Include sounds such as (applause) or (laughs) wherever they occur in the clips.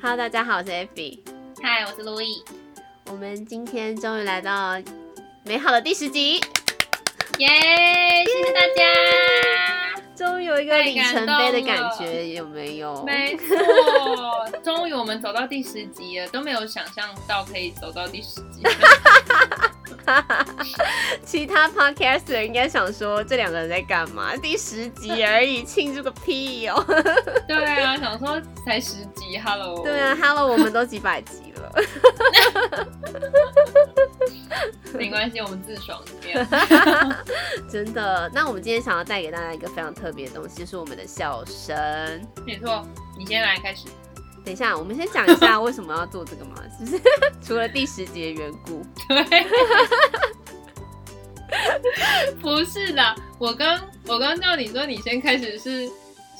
Hello，大家好，我是 Effy。嗨，我是 Louis。我们今天终于来到美好的第十集，耶！谢谢大家，终于有一个里程碑的感觉，有没有？没错，终于我们走到第十集了，都没有想象到可以走到第十集。(laughs) 其他 podcaster 应该想说，这两个人在干嘛？第十集而已，(laughs) 庆祝个屁哦！对啊，想说才十集，Hello。对啊，Hello，我们都几百集了。(laughs) 没关系，我们自爽一点。真的，那我们今天想要带给大家一个非常特别的东西，就是我们的笑声。没错，你先来开始。等一下，我们先讲一下为什么要做这个嘛？就是 (laughs) 除了第十集的缘故？对，(laughs) 不是的。我刚我刚叫你说你先开始是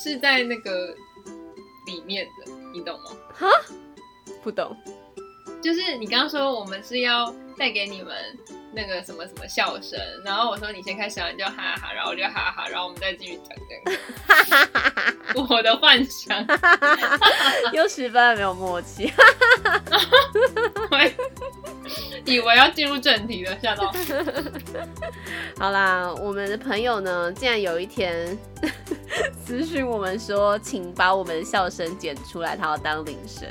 是在那个里面的，你懂吗？哈？不懂。就是你刚刚说我们是要带给你们那个什么什么笑声，然后我说你先开始，你就哈哈哈，然后我就哈哈哈，然后我们再继续讲这个。(laughs) 我的幻想，(laughs) 又十分没有默契。(laughs) 以为要进入正题了，吓到。好啦，我们的朋友呢，竟然有一天私讯我们说，请把我们的笑声剪出来，他要当铃声。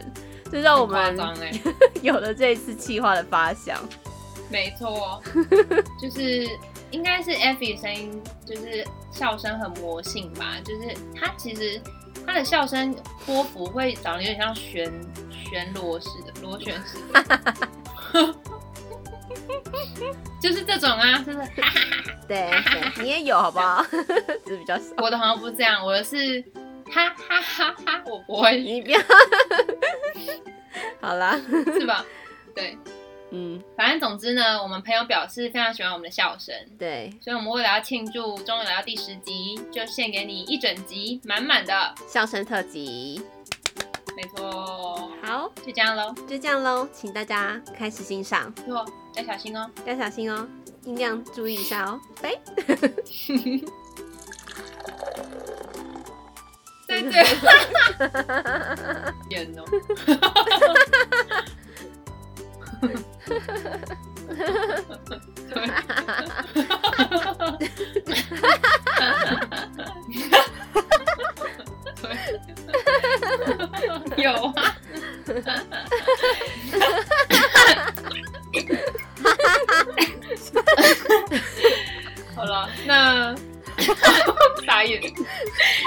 这让我们有了这一次企划的发想。没错，(laughs) 就是应该是 Effy 声音，就是笑声很魔性吧。就是他其实他的笑声波幅会长得有点像旋旋螺似的，螺旋式的。(laughs) 就是这种啊，就是对，对，你也有好不好？只是比较少。我的好像不是这样，我的是。哈哈哈哈！我不会，你不要。(laughs) 好啦，是吧？对，嗯，反正总之呢，我们朋友表示非常喜欢我们的笑声，对，所以我们为了要庆祝终于来到第十集，就献给你一整集满满的笑声特辑。没错，好，就这样喽，就这样喽，请大家开始欣赏，错，要小心哦，要小心哦，尽量注意一下哦，拜。(laughs) 对对，(laughs) (laughs) 演哦，有啊，(laughs) 好了，那 (laughs)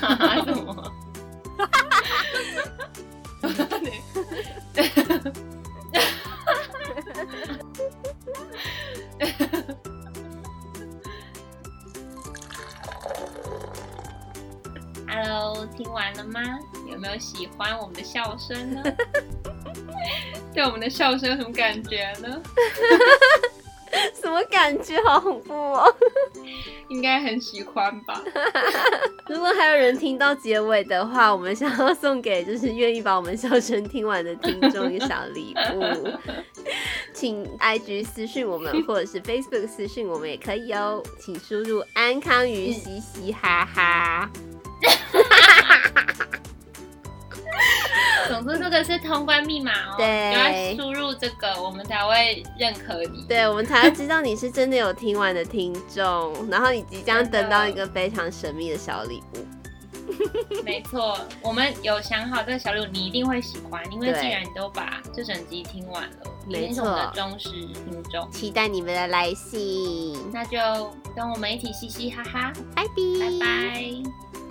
哈喽，听完了吗？有没有喜欢我们的笑声呢？对我们的笑声有什么感觉呢？(laughs) 什么感觉？好恐怖哦！(laughs) 应该很喜欢吧？(laughs) 如果还有人听到结尾的话，我们想要送给就是愿意把我们笑声听完的听众一个小礼物，请 IG 私讯我们，或者是 Facebook 私讯我们也可以哦。请输入安康鱼嘻嘻哈哈。通关密码哦，对，你要输入这个，我们才会认可你。对，我们才会知道你是真的有听完的听众，然后你即将等到一个非常神秘的小礼物。(laughs) (laughs) 没错，我们有想好这个小礼物，你一定会喜欢，因为既然你都把这整集听完了，你是我们的忠实听众，期待你们的来信。那就跟我们一起嘻嘻哈哈，拜拜，拜拜。